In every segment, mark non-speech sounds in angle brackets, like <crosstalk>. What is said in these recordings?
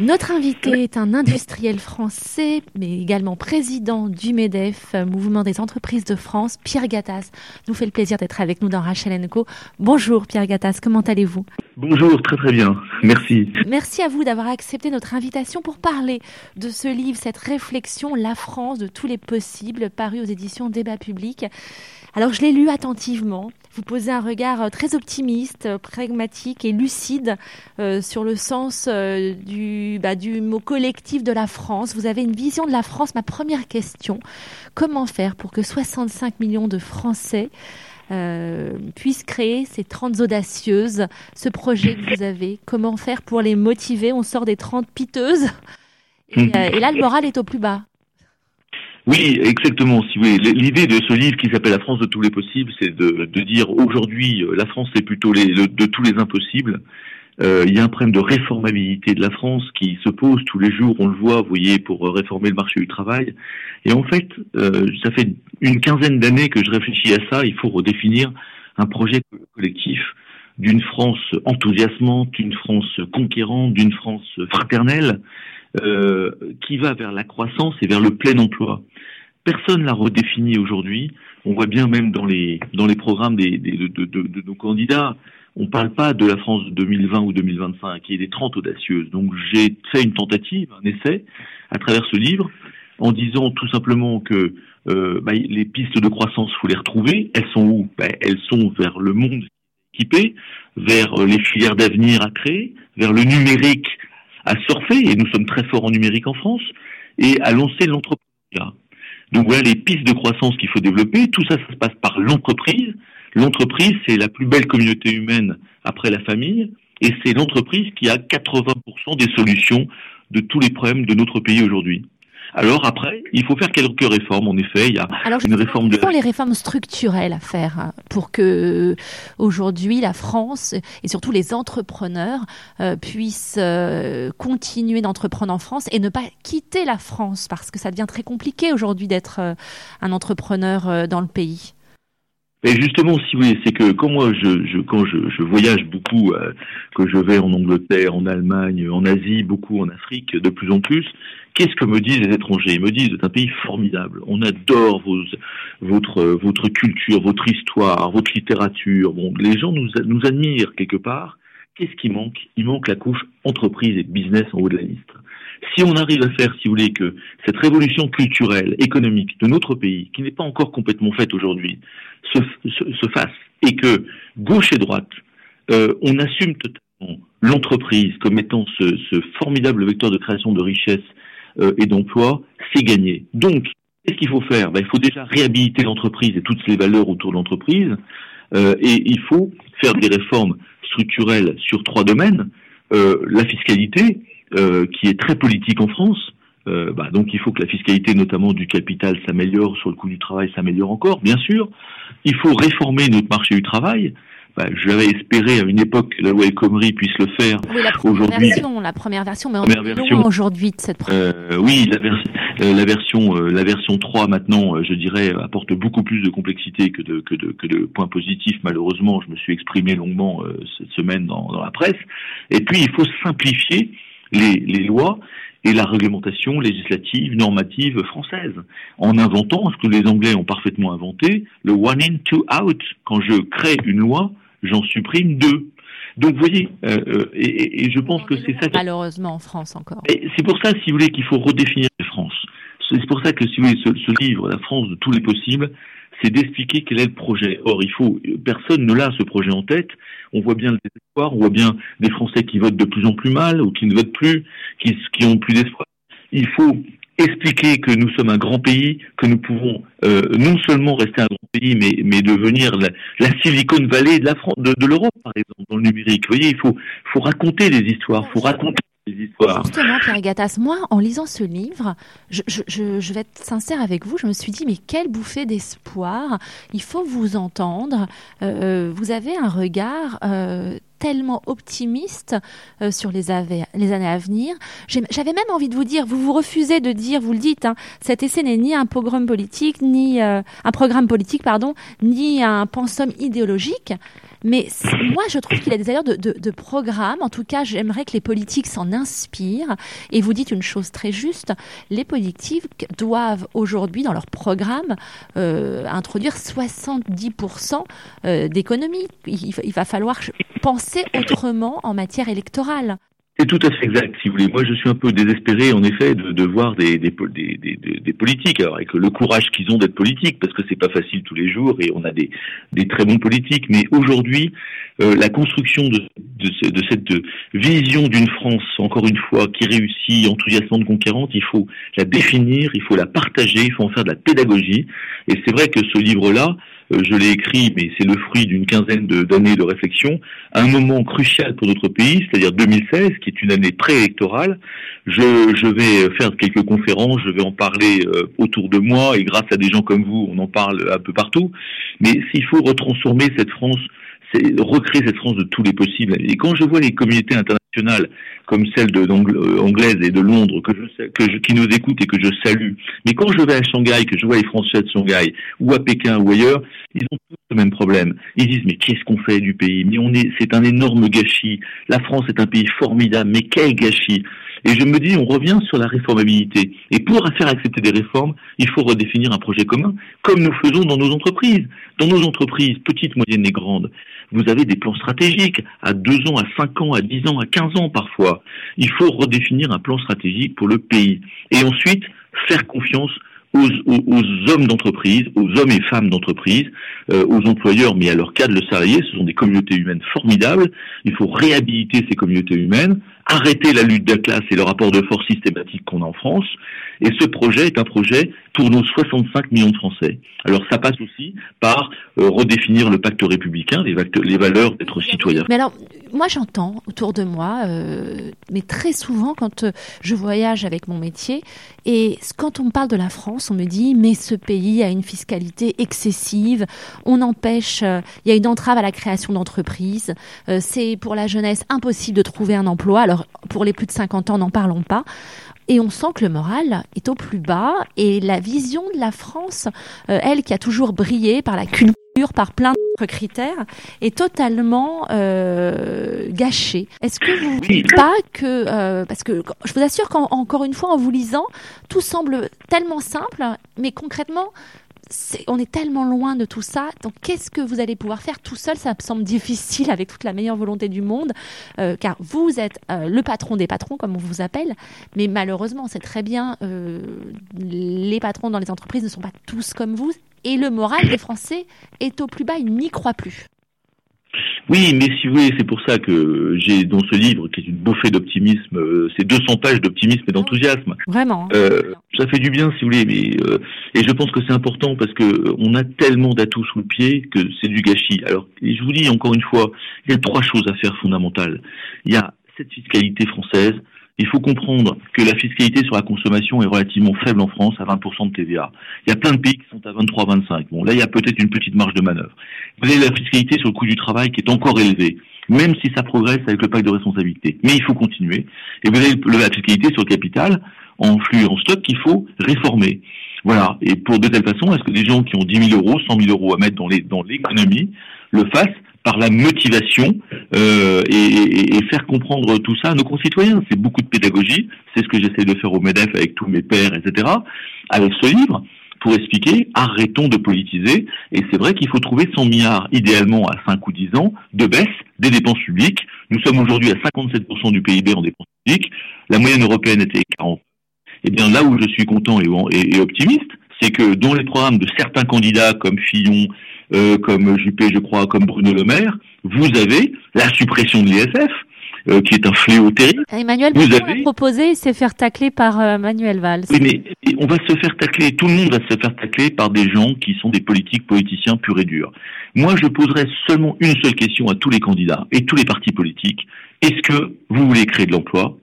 Notre invité est un industriel français, mais également président du MEDEF, Mouvement des entreprises de France. Pierre Gattaz nous fait le plaisir d'être avec nous dans Rachel Co. Bonjour Pierre Gattaz, comment allez-vous? Bonjour, très très bien, merci. Merci à vous d'avoir accepté notre invitation pour parler de ce livre, cette réflexion, La France de tous les possibles, paru aux éditions Débat Public. Alors je l'ai lu attentivement. Vous posez un regard euh, très optimiste, euh, pragmatique et lucide euh, sur le sens du, bah, du mot collectif de la France. Vous avez une vision de la France. Ma première question, comment faire pour que 65 millions de Français puissent créer ces 30 audacieuses, ce projet que vous avez? Comment faire pour les motiver? On sort des 30 piteuses et, et là, le moral est au plus bas. Oui, exactement. Si l'idée de ce livre qui s'appelle La France de tous les possibles, c'est de, dire aujourd'hui euh, la France c'est plutôt les, de tous les impossibles. Euh, il y a un problème de réformabilité de la France qui se pose tous les jours, on le voit, vous voyez, pour euh, réformer le marché du travail. Et en fait, ça fait une quinzaine d'années que je réfléchis à ça. Il faut redéfinir un projet collectif d'une France enthousiasmante, d'une France conquérante, d'une France fraternelle, euh, qui va vers la croissance et vers le plein emploi. Personne l'a redéfini aujourd'hui. On voit bien même dans les dans les programmes des, de, nos candidats, on parle pas de la France de 2020 ou 2025, qui est des 30 audacieuses. Donc j'ai fait une tentative, un essai, à travers ce livre, en disant tout simplement que euh, bah, les pistes de croissance, faut les retrouver. Elles sont où? Bah, Elles sont vers le monde équipé, vers les filières d'avenir à créer, vers le numérique à surfer, et nous sommes très forts en numérique en France, et à lancer l'entrepreneuriat. Donc voilà les pistes de croissance qu'il faut développer. Tout ça, ça se passe par l'entreprise. L'entreprise, c'est la plus belle communauté humaine après la famille, et c'est l'entreprise qui a 80% des solutions de tous les problèmes de notre pays aujourd'hui. Alors après, il faut faire quelques réformes. En effet, il y a une réforme de. Quelles sont les réformes structurelles à faire hein, pour que aujourd'hui la France et surtout les entrepreneurs euh, puissent euh, continuer d'entreprendre en France et ne pas quitter la France? Parce que ça devient très compliqué aujourd'hui d'être euh, un entrepreneur dans le pays. Et justement, si vous voulez, c'est que quand moi, je, je quand je, je, voyage beaucoup, que je vais en Angleterre, en Allemagne, en Asie, beaucoup en Afrique, de plus en plus, Qu'est-ce que me disent les étrangers? Ils me disent c'est un pays formidable. On adore vos, votre, votre culture, votre histoire, votre littérature. Bon, les gens nous, nous admirent quelque part. Qu'est-ce qui manque? Il manque la couche entreprise et business en haut de la liste. Si on arrive à faire, si vous voulez, que cette révolution culturelle, économique de notre pays, qui n'est pas encore complètement faite aujourd'hui, se, se, fasse, et que gauche et droite, euh, on assume totalement l'entreprise comme étant ce, ce formidable vecteur de création de richesse euh, et d'emploi, c'est gagné. Donc, qu'est-ce qu'il faut faire? Ben, Il faut déjà réhabiliter l'entreprise et toutes les valeurs autour de l'entreprise, euh, et il faut faire des réformes structurelles sur trois domaines. Euh, la fiscalité, qui est très politique en France, bah, donc il faut que la fiscalité, notamment du capital, s'améliore, sur le coût du travail s'améliore encore, bien sûr. Il faut réformer notre marché du travail. Bah, j'avais espéré à une époque que la loi El Khomri puisse le faire. Oui, la première version, la première version, mais on version aujourd'hui de cette première. Euh, oui, la, euh, la version, euh, la version 3 maintenant, euh, je dirais, apporte beaucoup plus de complexité que de, que de, que de points positifs. Malheureusement, je me suis exprimé longuement cette semaine dans, dans, la presse. Et puis, il faut simplifier les, les lois et la réglementation législative, normative française, en inventant ce que les Anglais ont parfaitement inventé, le one in, two out. Quand je crée une loi, j'en supprime deux. Donc, vous voyez, euh, euh, et, et, je pense que c'est ça. Malheureusement, en France encore. C'est pour ça, si vous voulez, qu'il faut redéfinir la France. C'est pour ça que, si vous voulez, ce, ce, livre, La France de tous les possibles, c'est d'expliquer quel est le projet. Or, il faut, personne ne l'a ce projet en tête. On voit bien le désespoir, on voit bien des Français qui votent de plus en plus mal ou qui ne votent plus, qui, qui ont plus d'espoir. Il faut expliquer que nous sommes un grand pays, que nous pouvons euh, non seulement rester un grand pays, mais, mais devenir la, la Silicon Valley de la France, de, de l'Europe, par exemple, dans le numérique. Vous voyez, il faut, faut raconter des histoires, faut raconter Justement, Pierre Gattas, moi, en lisant ce livre, je, vais être sincère avec vous, je me suis dit, mais quelle bouffée d'espoir, il faut vous entendre, euh, vous avez un regard euh, tellement optimiste euh, sur les, années à venir. J'avais même envie de vous dire, vous vous refusez de dire, vous le dites, hein, cet essai n'est ni un programme politique, ni euh, un programme politique, pardon, ni un pensum idéologique. Mais moi, je trouve qu'il a des allures de, de, programme. En tout cas, j'aimerais que les politiques s'en inspirent. Et vous dites une chose très juste les politiques doivent aujourd'hui, dans leur programme, euh, introduire 70% euh, d'économie. Il va falloir penser autrement en matière électorale. C'est tout à fait exact, si vous voulez. Moi, je suis un peu désespéré, en effet, de, de voir des, des, des, des, politiques, alors avec le courage qu'ils ont d'être politiques, parce que c'est pas facile tous les jours, et on a des, très bons politiques. Mais aujourd'hui, euh, la construction de, de, de cette vision d'une France, encore une fois, qui réussit, enthousiasmante, conquérante, il faut la définir, il faut la partager, il faut en faire de la pédagogie. Et c'est vrai que ce livre-là, je l'ai écrit, mais c'est le fruit d'une quinzaine d'années de, réflexion, à un moment crucial pour notre pays, c'est-à-dire 2016, qui est une année préélectorale. Je, vais faire quelques conférences, je vais en parler euh, autour de moi, et grâce à des gens comme vous, on en parle un peu partout. Mais s'il faut retransformer cette France recréer cette France de tous les possibles. Et quand je vois les communautés internationales comme celle de euh, anglaise et de Londres que je, qui nous écoutent et que je salue. Mais quand je vais à Shanghai, que je vois les Français de Shanghai ou à Pékin ou ailleurs, ils ont tous le même problème. Ils disent mais qu'est-ce qu'on fait du pays? Mais on est, c'est un énorme gâchis. La France est un pays formidable, mais quel gâchis? Et je me dis, on revient sur la réformabilité. Et pour faire accepter des réformes, il faut redéfinir un projet commun, comme nous faisons dans nos entreprises. Dans nos entreprises, petites, moyennes et grandes, vous avez des plans stratégiques à deux ans, à cinq ans, à dix ans, à quinze ans parfois. Il faut redéfinir un plan stratégique pour le pays. Et ensuite, faire confiance aux, aux, hommes d'entreprise, aux hommes et femmes d'entreprise, euh, aux employeurs, mais à leur cadre, le salarié, ce sont des communautés humaines formidables. Il faut réhabiliter ces communautés humaines, arrêter la lutte de classe et le rapport de force systématique qu'on a en France. Et ce projet est un projet pour nos 65 millions de Français. Alors ça passe aussi par euh, redéfinir le pacte républicain, les, valeurs d'être citoyen. Mais alors, moi j'entends autour de moi, euh, mais très souvent quand euh, je voyage avec mon métier, et quand on parle de la France, on me dit mais ce pays a une fiscalité excessive, on empêche, il y a une entrave à la création d'entreprises, c'est pour la jeunesse impossible de trouver un emploi, alors pour les plus de 50 ans n'en parlons pas. Et on sent que le moral est au plus bas et la vision de la France, euh, elle qui a toujours brillé par la culture, par plein d'autres critères, est totalement euh, gâchée. Est-ce que vous ne dites pas que, euh, parce que je vous assure qu'encore une fois, en vous lisant, tout semble tellement simple, mais concrètement, on est tellement loin de tout ça. Donc, qu'est-ce que vous allez pouvoir faire tout seul? Ça me semble difficile avec toute la meilleure volonté du monde, euh, car vous êtes euh, le patron des patrons, comme on vous appelle. Mais malheureusement, c'est très bien, euh, les patrons dans les entreprises ne sont pas tous comme vous. Et le moral des Français est au plus bas, ils n'y croient plus. Oui, mais si vous voulez, c'est pour ça que j'ai dans ce livre, qui est une bouffée d'optimisme, euh, c'est 200 pages d'optimisme et d'enthousiasme. Vraiment. Euh, ça fait du bien, si vous voulez, mais euh, et je pense que c'est important parce que euh, on a tellement d'atouts sous le pied que c'est du gâchis. Alors, je vous dis encore une fois, il y a trois choses à faire fondamentales. Il y a cette fiscalité française, il faut comprendre que la fiscalité sur la consommation est relativement faible en France, à 20% de TVA. Il y a plein de pays qui sont à 23-25. Bon, là, il y a peut-être une petite marge de manœuvre. Vous avez la fiscalité sur le coût du travail qui est encore élevée, même si ça progresse avec le pacte de responsabilité. Mais il faut continuer. Et vous avez la fiscalité sur le capital, en flux en stock, qu'il faut réformer. Voilà. Et pour de telle façon, est-ce que des gens qui ont 10 000 euros, 100 000 euros à mettre dans l'économie le fassent par la motivation euh, et, et, faire comprendre tout ça à nos concitoyens. C'est beaucoup de pédagogie, c'est ce que j'essaie de faire au MEDEF avec tous mes pairs, etc. Avec ce livre, pour expliquer, arrêtons de politiser, et c'est vrai qu'il faut trouver 100 milliards, idéalement à 5 ou 10 ans, de baisse des dépenses publiques. Nous sommes aujourd'hui à 57% du PIB en dépenses publiques, la moyenne européenne était 40. Eh bien là où je suis content et, et, et optimiste, c'est que dans les programmes de certains candidats comme Fillon, euh, comme Juppé, je crois, comme Bruno Le Maire, vous avez la suppression de l'ISF, euh, qui est un fléau terrible. Emmanuel vous avez... a proposé, c'est faire tacler par euh, Manuel Valls. Oui, mais on va se faire tacler, tout le monde va se faire tacler par des gens qui sont des politiques politiciens purs et durs. Moi, je poserai seulement une seule question à tous les candidats et tous les partis politiques. Est-ce que vous voulez créer de l'emploi?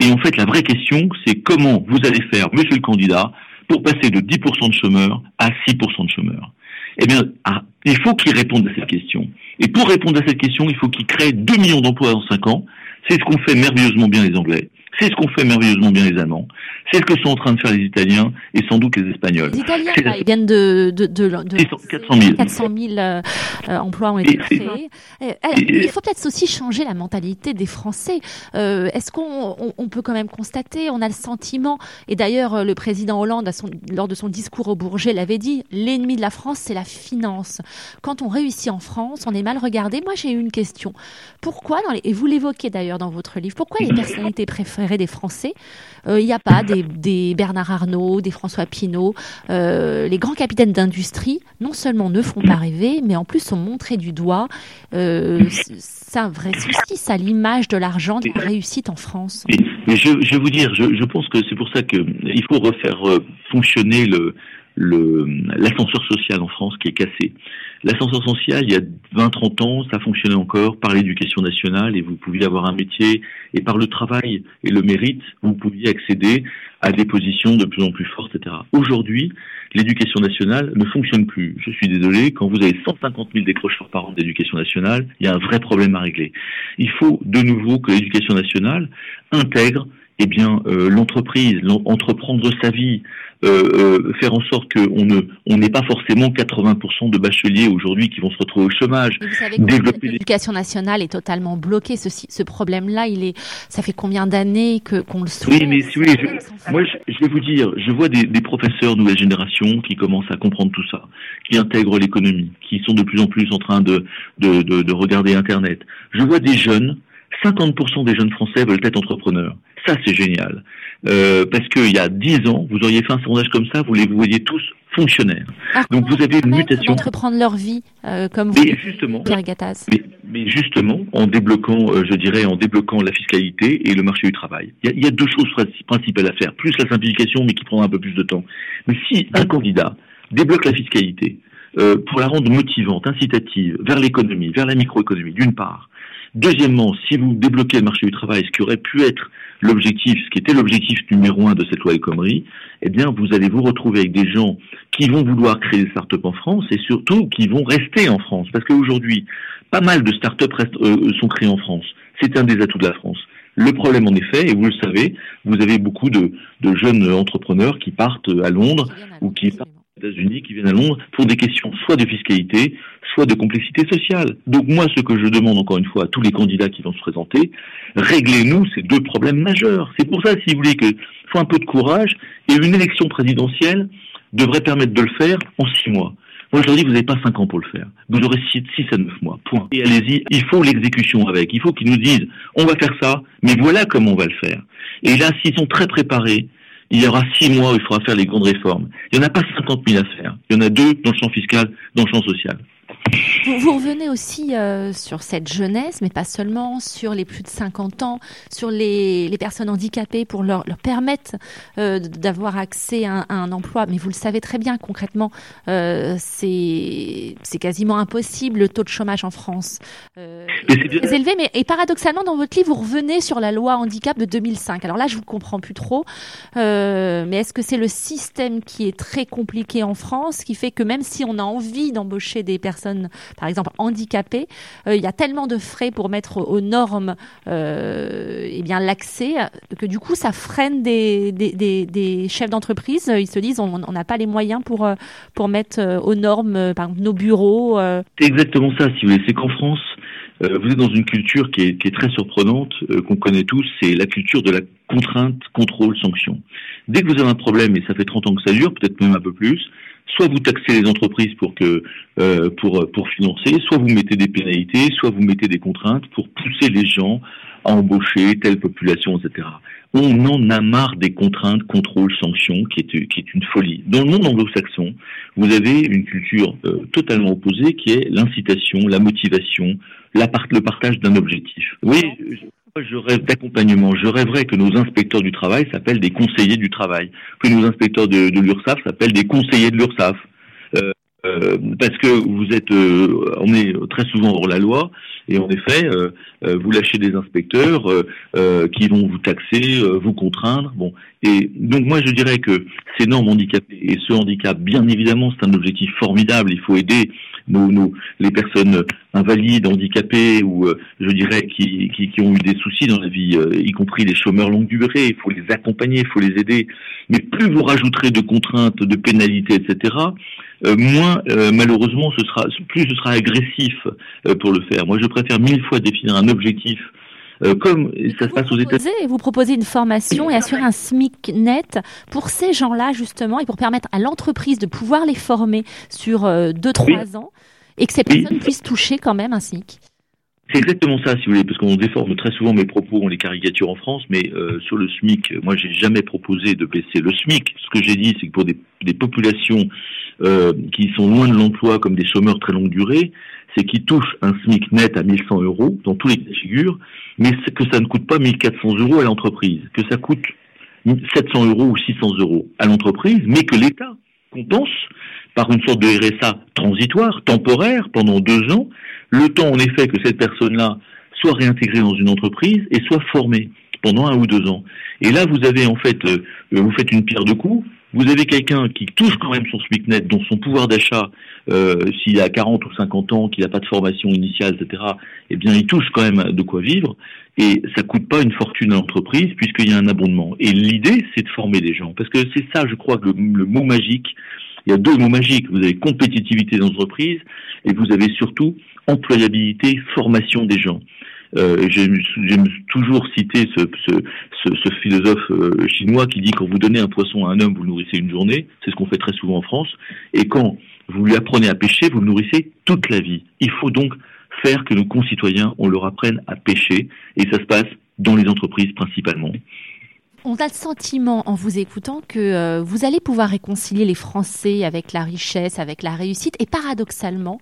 Et en fait, la vraie question, c'est comment vous allez faire, monsieur le candidat, pour passer de 10% de chômeurs à 6% de chômeurs? Eh bien, ah, il faut qu'ils répondent à cette question. Et pour répondre à cette question, il faut qu'ils créent 2 millions d'emplois dans 5 ans. C'est ce qu'ont fait merveilleusement bien les Anglais. C'est ce qu'ont fait merveilleusement bien les Allemands. C'est ce que sont en train de faire les Italiens et sans doute les Espagnols. Les Italiens, ils viennent de, de, de, de 400 000, 400 000 euh, emplois ont été créés. il faut peut-être aussi changer la mentalité des Français. Euh, Est-ce qu'on on, on peut quand même constater, on a le sentiment, et d'ailleurs le président Hollande, son, lors de son discours au Bourget, l'avait dit, l'ennemi de la France, c'est la finance. Quand on réussit en France, on est mal regardé. Moi, j'ai eu une question. Pourquoi, dans les, et vous l'évoquez d'ailleurs dans votre livre, pourquoi les <laughs> personnalités préférées des Français, euh, il n'y a pas des, Bernard Arnault, des François Pinault, euh, les grands capitaines d'industrie, non seulement ne font pas rêver, mais en plus sont montrés du doigt. Euh, c'est un vrai souci, ça, l'image de l'argent, de la réussite en France. Mais, je, vais vous dire, je, je pense que c'est pour ça qu'il faut refaire euh, fonctionner le, l'ascenseur social en France qui est cassé. L'ascenseur social, il y a 20-30 ans, ça fonctionnait encore par l'éducation nationale et vous pouviez avoir un métier et par le travail et le mérite, vous pouviez accéder à des positions de plus en plus fortes, etc. Aujourd'hui, l'éducation nationale ne fonctionne plus. Je suis désolé, quand vous avez 150 000 décrocheurs par an d'éducation nationale, il y a un vrai problème à régler. Il faut de nouveau que l'éducation nationale intègre eh bien euh, l'entreprise, entreprendre sa vie, euh, euh, faire en sorte qu'on ne on n'ait pas forcément 80% de bacheliers aujourd'hui qui vont se retrouver au chômage. vous savez Développer l'éducation nationale est totalement bloquée. Ce, ce problème-là, il est, ça fait combien d'années que qu'on le souhaite Oui, mais si oui, je, moi je, je, vais vous dire, je vois des, des professeurs nouvelle génération qui commencent à comprendre tout ça, qui intègrent l'économie, qui sont de plus en plus en train de de, de, de regarder Internet. Je vois des jeunes 50% des jeunes Français veulent être entrepreneurs. Ça, c'est génial. Euh, parce qu'il y a 10 ans, vous auriez fait un sondage comme ça, vous les voyez tous fonctionnaires. Donc vous avez une mutation. Entreprendre leur vie, euh, comme vous, justement, Pierre Gattaz. Mais, mais, justement, en débloquant, euh, je dirais, en débloquant la fiscalité et le marché du travail. Il y, y a deux choses principales à faire, plus la simplification, mais qui prendra un peu plus de temps. Mais si un candidat débloque la fiscalité, euh, pour la rendre motivante, incitative, vers l'économie, vers la microéconomie, d'une part, Deuxièmement, si vous débloquez le marché du travail, ce qui aurait pu être l'objectif, ce qui était l'objectif numéro un de cette loi El Khomri, eh bien, vous allez vous retrouver avec des gens qui vont vouloir créer des startups en France et surtout qui vont rester en France. Parce qu'aujourd'hui, pas mal de startups restent, euh, sont créées en France. C'est un des atouts de la France. Le problème, en effet, et vous le savez, vous avez beaucoup de, de jeunes entrepreneurs qui partent à Londres ou qui partent États-Unis qui viennent à Londres pour des questions soit de fiscalité, soit de complexité sociale. Donc moi, ce que je demande encore une fois à tous les candidats qui vont se présenter, réglez-nous ces deux problèmes majeurs. C'est pour ça, si vous voulez, qu'il faut un peu de courage et une élection présidentielle devrait permettre de le faire en six mois. Moi, je leur dis, vous n'avez pas cinq ans pour le faire. Vous aurez six, six à neuf mois. Point. Et allez-y. Il faut l'exécution avec. Il faut qu'ils nous disent, on va faire ça, mais voilà comment on va le faire. Et là, s'ils sont très préparés, il y aura six mois où il faudra faire les grandes réformes. Il n'y en a pas 50 000 à faire. Il y en a deux dans le champ fiscal, dans le champ social. Vous, revenez aussi euh, sur cette jeunesse, mais pas seulement, sur les plus de 50 ans, sur les, personnes handicapées pour leur, leur permettre euh, d'avoir accès à un, à un, emploi. Mais vous le savez très bien, concrètement, euh, c'est quasiment impossible le taux de chômage en France. Euh, élevé, mais et paradoxalement, dans votre livre, vous revenez sur la loi handicap de 2005. Alors là, je vous comprends plus trop, euh, mais est-ce que c'est le système qui est très compliqué en France, qui fait que même si on a envie d'embaucher des personnes par exemple, handicapées, euh, il y a tellement de frais pour mettre aux normes euh, eh bien l'accès que du coup, ça freine des, des, des, des chefs d'entreprise. Ils se disent, on n'a pas les moyens pour, euh, pour mettre aux normes, par exemple, nos bureaux. C'est exactement ça, si vous voulez. C'est qu'en France, vous êtes dans une culture qui est, qui est très surprenante, qu'on connaît tous, c'est la culture de la contrainte, contrôle, sanction. Dès que vous avez un problème, et ça fait 30 ans que ça dure, peut-être même un peu plus, soit vous taxez les entreprises pour que euh, pour pour financer, soit vous mettez des pénalités, soit vous mettez des contraintes pour pousser les gens embaucher telle population, etc. On en a marre des contraintes, contrôles, sanctions, qui est qui est une folie. Dans le monde anglo-saxon, vous avez une culture euh, totalement opposée, qui est l'incitation, la motivation, la part, le partage d'un objectif. Oui, je rêve d'accompagnement. Je rêverais que nos inspecteurs du travail s'appellent des conseillers du travail, que nos inspecteurs de, de l'URSSAF s'appellent des conseillers de l'URSSAF. Euh, euh, parce que vous êtes, euh, on est très souvent hors la loi, et en effet, euh, euh vous lâchez des inspecteurs qui vont vous taxer, vous contraindre. Bon, et donc moi je dirais que ces normes handicapées et ce handicap, bien évidemment, c'est un objectif formidable. Il faut aider nos, nos, les personnes invalides, handicapées ou euh, je dirais qui, qui, qui, ont eu des soucis dans la vie, euh, y compris les chômeurs longue durée. Il faut les accompagner, il faut les aider. Mais plus vous rajouterez de contraintes, de pénalités, etc., euh, moins malheureusement ce sera, plus ce sera agressif pour le faire. Moi, je préfère mille fois définir un objectif euh, comme ça se passe aux États-Unis. Vous proposez une formation et assurer un SMIC net pour ces gens-là justement et pour permettre à l'entreprise de pouvoir les former sur 2-3 euh, ans et que ces personnes puissent toucher quand même un SMIC. C'est exactement ça, si vous voulez, parce qu'on déforme très souvent mes propos, on les caricature en France, mais euh, sur le SMIC, moi, j'ai jamais proposé de baisser le SMIC. Ce que j'ai dit, c'est que pour des, des populations euh, qui sont loin de l'emploi, comme des chômeurs très longue durée, c'est qu'ils touchent un SMIC net à 1100 euros dans tous les cas de figure, mais que ça ne coûte pas 1400 euros à l'entreprise, que ça coûte 700 euros ou 600 euros à l'entreprise, mais que l'État compense par une sorte de RSA transitoire, temporaire, pendant deux ans, le temps en effet que cette personne-là soit réintégrée dans une entreprise et soit formée pendant un ou deux ans. Et là, vous avez en fait, euh, vous faites une pierre de coups, vous avez quelqu'un qui touche quand même son SMIC net, dont son pouvoir d'achat, euh, s'il a 40 ou 50 ans, qu'il n'a pas de formation initiale, etc., eh bien, il touche quand même de quoi vivre. Et ça coûte pas une fortune à l'entreprise puisqu'il y a un abondement. Et l'idée, c'est de former des gens. Parce que c'est ça, je crois, que le, mot magique. Il y a deux mots magiques. Vous avez compétitivité d'entreprise et vous avez surtout employabilité, formation des gens. Euh, J'aime toujours citer ce, philosophe euh, chinois qui dit quand vous donnez un poisson à un homme, vous le nourrissez une journée. C'est ce qu'on fait très souvent en France. Et quand vous lui apprenez à pêcher, vous le nourrissez toute la vie. Il faut donc faire que nos concitoyens, on leur apprenne à pêcher. Et ça se passe dans les entreprises principalement. On a le sentiment en vous écoutant que euh, vous allez pouvoir réconcilier les Français avec la richesse, avec la réussite. Et paradoxalement,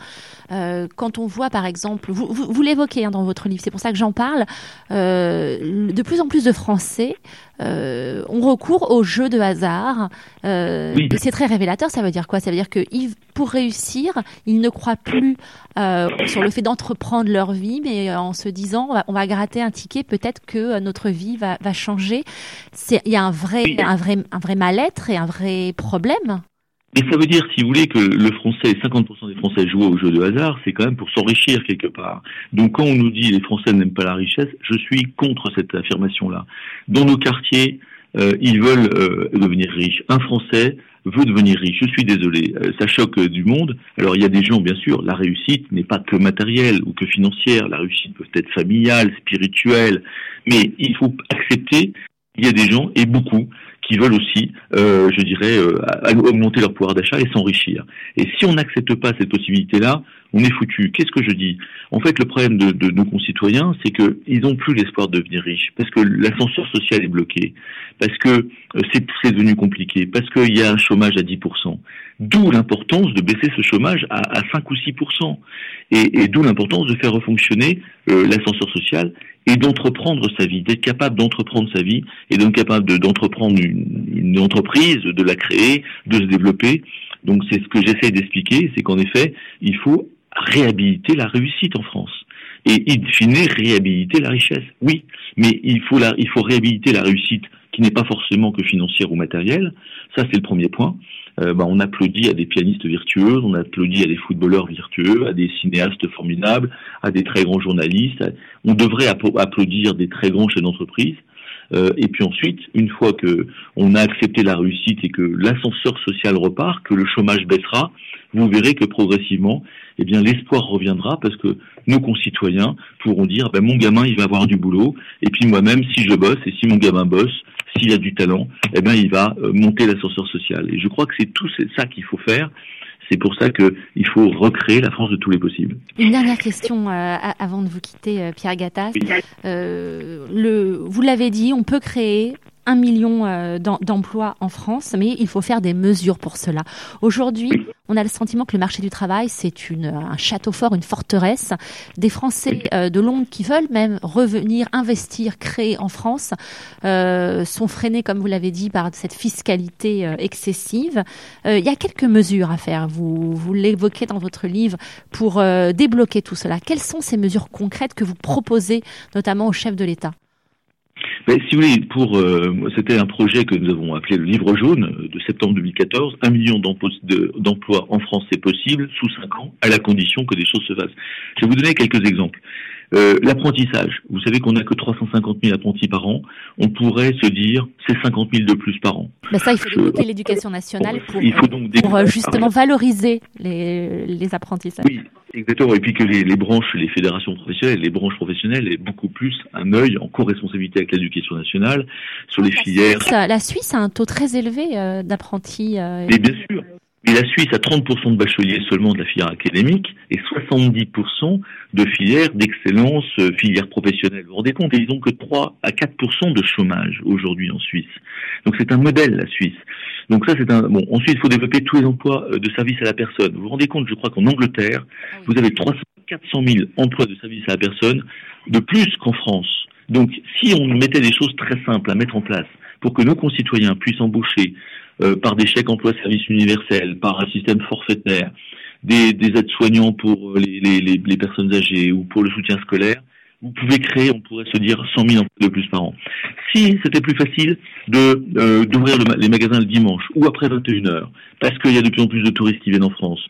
euh, quand on voit par exemple, vous, vous, l'évoquez hein, dans votre livre, c'est pour ça que j'en parle, euh, de plus en plus de Français euh, ont recours au jeu de hasard. Euh, C'est très révélateur. Ça veut dire quoi? Ça veut dire que pour réussir, ils ne croient plus euh, sur le fait d'entreprendre leur vie, mais en se disant on va, gratter un ticket, peut-être que notre vie va, va changer. Il y a un vrai, un vrai, un vrai mal-être et un vrai problème. Mais ça veut dire, si vous voulez, que le français, 50% des Français jouent au jeu de hasard, c'est quand même pour s'enrichir quelque part. Donc quand on nous dit les Français n'aiment pas la richesse, je suis contre cette affirmation-là. Dans nos quartiers, euh, ils veulent euh, devenir riches. Un Français veut devenir riche. Je suis désolé, euh, ça choque du monde. Alors il y a des gens, bien sûr, la réussite n'est pas que matérielle ou que financière. La réussite peut être familiale, spirituelle, mais il faut accepter. Il y a des gens et beaucoup qui veulent aussi, euh, je dirais, euh, augmenter leur pouvoir d'achat et s'enrichir. Et si on n'accepte pas cette possibilité-là, on est foutu. Qu'est-ce que je dis? En fait, le problème de, de nos concitoyens, c'est qu'ils n'ont plus l'espoir de devenir riches, parce que l'ascenseur social est bloqué, parce que euh, c'est devenu compliqué, parce qu'il y a un chômage à 10%. D'où l'importance de baisser ce chômage à, à 5 ou 6%. Et, et d'où l'importance de faire refonctionner euh, l'ascenseur social et d'entreprendre sa vie, d'être capable d'entreprendre sa vie et d'être capable d'entreprendre une, une, entreprise, de la créer, de se développer. Donc c'est ce que j'essaie d'expliquer, c'est qu'en effet, il faut réhabiliter la réussite en France. Et in fine, réhabiliter la richesse. Oui, mais il faut, la, il faut réhabiliter la réussite qui n'est pas forcément que financière ou matérielle. Ça, c'est le premier point. Euh, bah, on applaudit à des pianistes virtueux, on applaudit à des footballeurs virtueux, à des cinéastes formidables, à des très grands journalistes. On devrait applaudir des très grands chefs d'entreprise. Euh, et puis ensuite, une fois que on a accepté la réussite et que l'ascenseur social repart, que le chômage baissera, vous verrez que progressivement, eh bien l'espoir reviendra parce que nos concitoyens pourront dire ben, mon gamin il va avoir du boulot et puis moi-même si je bosse et si mon gamin bosse, s'il a du talent, eh ben il va euh, monter l'ascenseur social. Et je crois que c'est tout ça qu'il faut faire. C'est pour ça qu'il faut recréer la France de tous les possibles. Une dernière question euh, avant de vous quitter, euh, Pierre Gattas. le, vous l'avez dit, on peut créer un million euh, d'emplois en France, mais il faut faire des mesures pour cela. Aujourd'hui, on a le sentiment que le marché du travail, c'est un château fort, une forteresse. Des Français euh, de Londres qui veulent même revenir, investir, créer en France, euh, sont freinés, comme vous l'avez dit, par cette fiscalité excessive. il y a quelques mesures à faire. Vous, vous l'évoquez dans votre livre pour débloquer tout cela. Quelles sont ces mesures concrètes que vous proposez, notamment au chef de l'État? Si vous voulez, pour euh, c'était un projet que nous avons appelé le livre jaune de septembre 2014. Un million d'emplois en France, c'est possible sous cinq ans, à la condition que des choses se fassent. Je vais vous donner quelques exemples. Euh, l'apprentissage. Vous savez qu'on n'a que 350 000 apprentis par an. On pourrait se dire c'est 50 000 de plus par an. Mais ça, il faut débloquer l'éducation nationale pour, pour euh, justement valoriser les, les apprentissages. Oui, exactement. Et puis que les, les, branches, les fédérations professionnelles, les branches professionnelles aient beaucoup plus un œil en co-responsabilité avec l'éducation nationale sur les filières. la Suisse a un taux très élevé euh, d'apprentis. Mais bien sûr. Et la Suisse a 30% de bacheliers seulement de la filière académique et 70% de filières d'excellence, euh, filières professionnelles. Vous vous rendez compte, ils n'ont que 3 à 4% de chômage aujourd'hui en Suisse. Donc c'est un modèle, la Suisse. Donc ça, c'est un... Bon, ensuite, il faut développer tous les emplois euh, de service à la personne. Vous vous rendez compte, je crois qu'en Angleterre, vous avez 300, 400 000 emplois de service à la personne de plus qu'en France. Donc si on mettait des choses très simples à mettre en place pour que nos concitoyens puissent embaucher euh, par des chèques emploi service universel, par un système forfaitaire, des, des aides-soignants pour les, les, les, personnes âgées ou pour le soutien scolaire, vous pouvez créer, on pourrait se dire, 100 000 emplois de plus par an. Si c'était plus facile de euh, d'ouvrir les magasins le dimanche ou après 21 heures, parce qu'il y a de plus en plus de touristes qui viennent en France,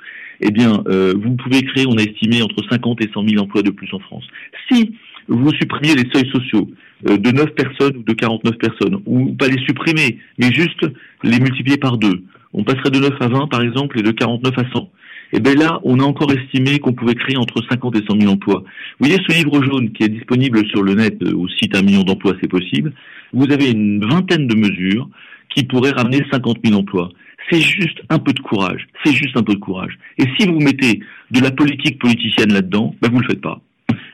eh bien, euh, vous pouvez créer, on a estimé, entre 50 et 100 000 emplois de plus en France. Si vous supprimiez les seuils sociaux euh, de 9 personnes ou de 49 personnes, ou pas les supprimer, mais juste les multiplier par deux. On passerait de 9 à 20 par exemple et de 49 à 100. Et bien là, on a encore estimé qu'on pouvait créer entre 50 et 100 000 emplois. Vous voyez ce livre jaune qui est disponible sur le net euh, au site Un million d'emplois, c'est possible. Vous avez une vingtaine de mesures qui pourraient ramener 50 000 emplois. C'est juste un peu de courage. C'est juste un peu de courage. Et si vous mettez de la politique politicienne là-dedans, ben vous le faites pas.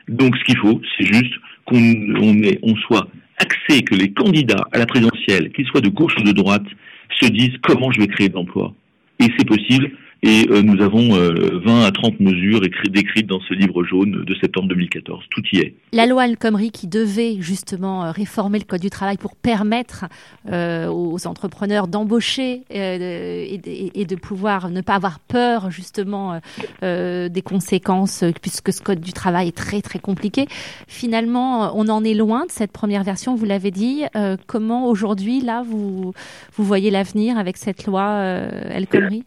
Donc ce qu'il faut, c'est juste qu'on on, soit axé, que les candidats à la présidentielle, qu'ils soient de gauche ou de droite, se disent comment je vais créer de l'emploi. Et c'est possible et euh, nous avons 20 euh, à 30 mesures décrites dans ce livre jaune de septembre 2014. Tout y est. La loi El Khomri qui devait justement euh, réformer le code du travail pour permettre aux entrepreneurs d'embaucher et, de pouvoir ne pas avoir peur justement des conséquences puisque ce code du travail est très très compliqué. Finalement, on en est loin de cette première version. Vous l'avez dit. comment aujourd'hui là vous vous voyez l'avenir avec cette loi El Khomri?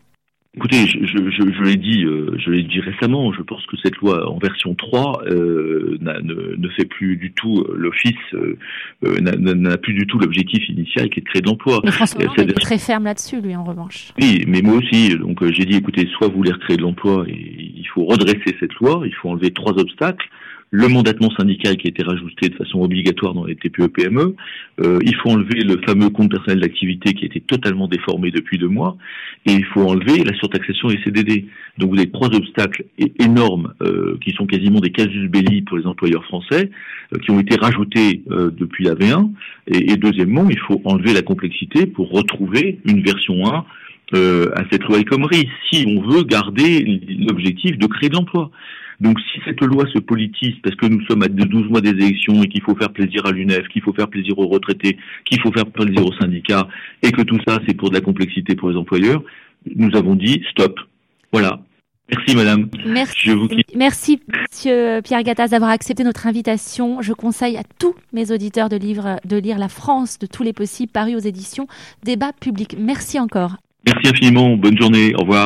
Écoutez, je, je, je, l'ai dit, euh, je l'ai dit récemment. Je pense que cette loi en version 3 euh, ne, ne, fait plus du tout euh, l'office, euh, euh n'a plus du tout l'objectif initial qui est de créer de l'emploi. Mais François est très ferme là-dessus, lui, en revanche. Oui, mais moi aussi. Donc j'ai dit, écoutez, soit vous voulez recréer de l'emploi et il faut redresser cette loi, il faut enlever trois obstacles le mandatement syndical qui a été rajouté de façon obligatoire dans les TPE-PME. E. Euh, il faut enlever le fameux compte personnel d'activité qui a été totalement déformé depuis deux mois. Et il faut enlever la surtaxation et CDD. Donc vous avez trois obstacles énormes euh, qui sont quasiment des casus belli pour les employeurs français, euh, qui ont été rajoutés depuis la V1. Et, et, deuxièmement, il faut enlever la complexité pour retrouver une version 1 à cette loi El Khomri, si on veut garder l'objectif de créer de l'emploi. Donc si cette loi se politise, parce que nous sommes à 12 mois des élections et qu'il faut faire plaisir à l'UNEF, qu'il faut faire plaisir aux retraités, qu'il faut faire plaisir aux syndicats, et que tout ça c'est pour de la complexité pour les employeurs, nous avons dit stop. Voilà. Merci madame. Merci. Merci monsieur Pierre Gattaz d'avoir accepté notre invitation. Je conseille à tous mes auditeurs de, de lire La France de tous les possibles paru aux éditions Débat public. Merci encore. Merci infiniment. Bonne journée. Au revoir.